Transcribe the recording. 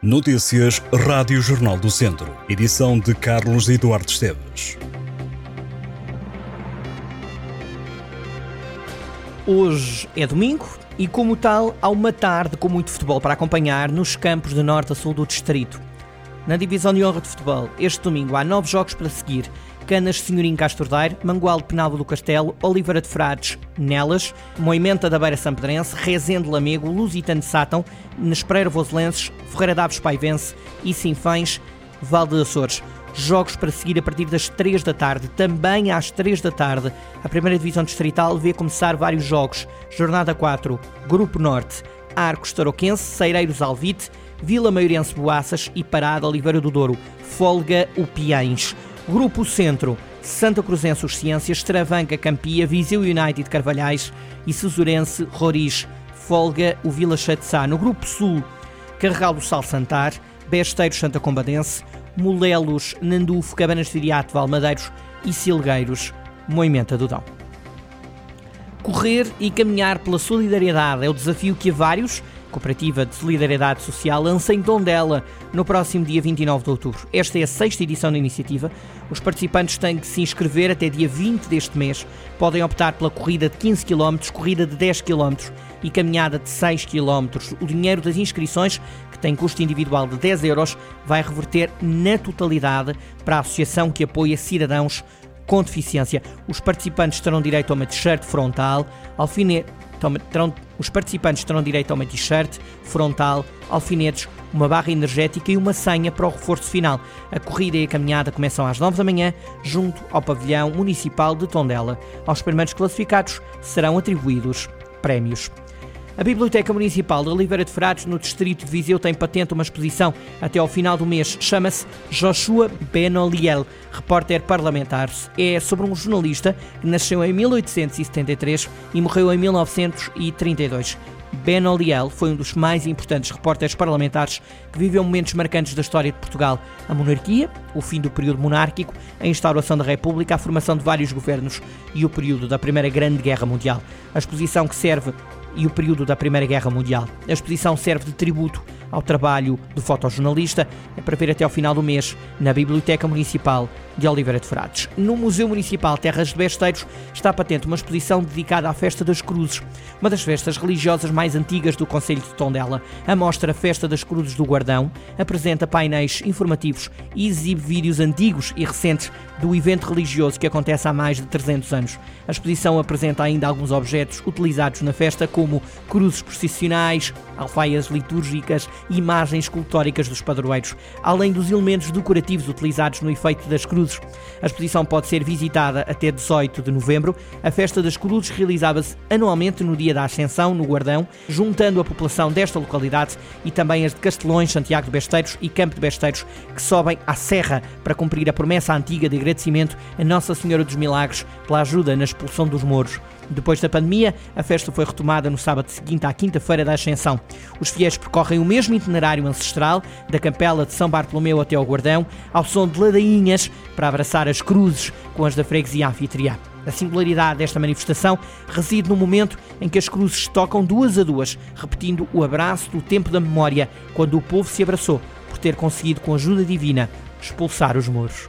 Notícias Rádio Jornal do Centro. Edição de Carlos Eduardo Esteves. Hoje é domingo e, como tal, há uma tarde com muito futebol para acompanhar nos campos de norte a sul do distrito. Na divisão de honra de futebol, este domingo há nove jogos para seguir. Canas Senhorim Castordeiro, Mangual de Penalva do Castelo, Oliveira de Frades, Nelas, Moimenta da Beira Sampedrense, Rezende Lamego, Lusitano de Sátão, Nespreira Voselenses, Ferreira Daves Paivense e Sinfães, Val de Açores. Jogos para seguir a partir das 3 da tarde. Também às 3 da tarde, a primeira divisão distrital vê começar vários jogos. Jornada 4, Grupo Norte, Arcos Tarouquense, Seireiros Alvite, Vila Maiorense Boaças e Parada Oliveira do Douro, Folga Upiães. Grupo Centro, Santa Cruzense Os Ciências, Travanca Campia, Viseu United Carvalhais e Cesurense Roriz, Folga o Vila Sá. No Grupo Sul, Carregal do Sal Santar, Besteiros Santa Combadense, Molelos, Nandufo, Cabanas de Viriato, Valmadeiros e Silgueiros, Moimenta do Dão. Correr e caminhar pela solidariedade é o desafio que a vários Cooperativa de Solidariedade Social lança em Tondela no próximo dia 29 de outubro. Esta é a sexta edição da iniciativa. Os participantes têm que se inscrever até dia 20 deste mês. Podem optar pela corrida de 15 km, corrida de 10 km e caminhada de 6 km. O dinheiro das inscrições, que tem custo individual de 10 euros, vai reverter na totalidade para a associação que apoia cidadãos com deficiência. Os participantes terão direito a uma t-shirt frontal, alfinete terão, os participantes terão direito a uma t-shirt, frontal, alfinetes, uma barra energética e uma senha para o reforço final. A corrida e a caminhada começam às 9 da manhã, junto ao pavilhão municipal de Tondela. Aos primeiros classificados serão atribuídos prémios. A Biblioteca Municipal de Oliveira de Frades, no distrito de Viseu, tem patente uma exposição até ao final do mês. Chama-se Joshua Benoliel, repórter parlamentar. É sobre um jornalista que nasceu em 1873 e morreu em 1932. Ben Oliel foi um dos mais importantes repórteres parlamentares que viveu momentos marcantes da história de Portugal. A monarquia, o fim do período monárquico, a instauração da República, a formação de vários governos e o período da Primeira Grande Guerra Mundial. A exposição que serve e o período da Primeira Guerra Mundial. A exposição serve de tributo ao trabalho do fotojornalista. É para ver até ao final do mês na Biblioteca Municipal de Oliveira de Frades. No Museu Municipal Terras de Besteiros está patente uma exposição dedicada à Festa das Cruzes, uma das festas religiosas mais antigas do Conselho de Tondela. A mostra Festa das Cruzes do Guardão apresenta painéis informativos e exibe vídeos antigos e recentes do evento religioso que acontece há mais de 300 anos. A exposição apresenta ainda alguns objetos utilizados na festa, como cruzes processionais, alfaias litúrgicas imagens escultóricas dos padroeiros, além dos elementos decorativos utilizados no efeito das cruzes. A exposição pode ser visitada até 18 de novembro. A Festa das Cruzes realizava-se anualmente no dia da Ascensão, no Guardão, juntando a população desta localidade e também as de Castelões, Santiago de Besteiros e Campo de Besteiros, que sobem à Serra para cumprir a promessa antiga de agradecimento a Nossa Senhora dos Milagres pela ajuda na expulsão dos mouros. Depois da pandemia, a festa foi retomada no sábado seguinte à quinta-feira da Ascensão. Os fiéis percorrem o mesmo itinerário ancestral, da Capela de São Bartolomeu até ao Guardão, ao som de ladainhas, para abraçar as cruzes com as da freguesia anfitriã. A singularidade desta manifestação reside no momento em que as cruzes tocam duas a duas, repetindo o abraço do tempo da memória, quando o povo se abraçou por ter conseguido, com ajuda divina, expulsar os muros.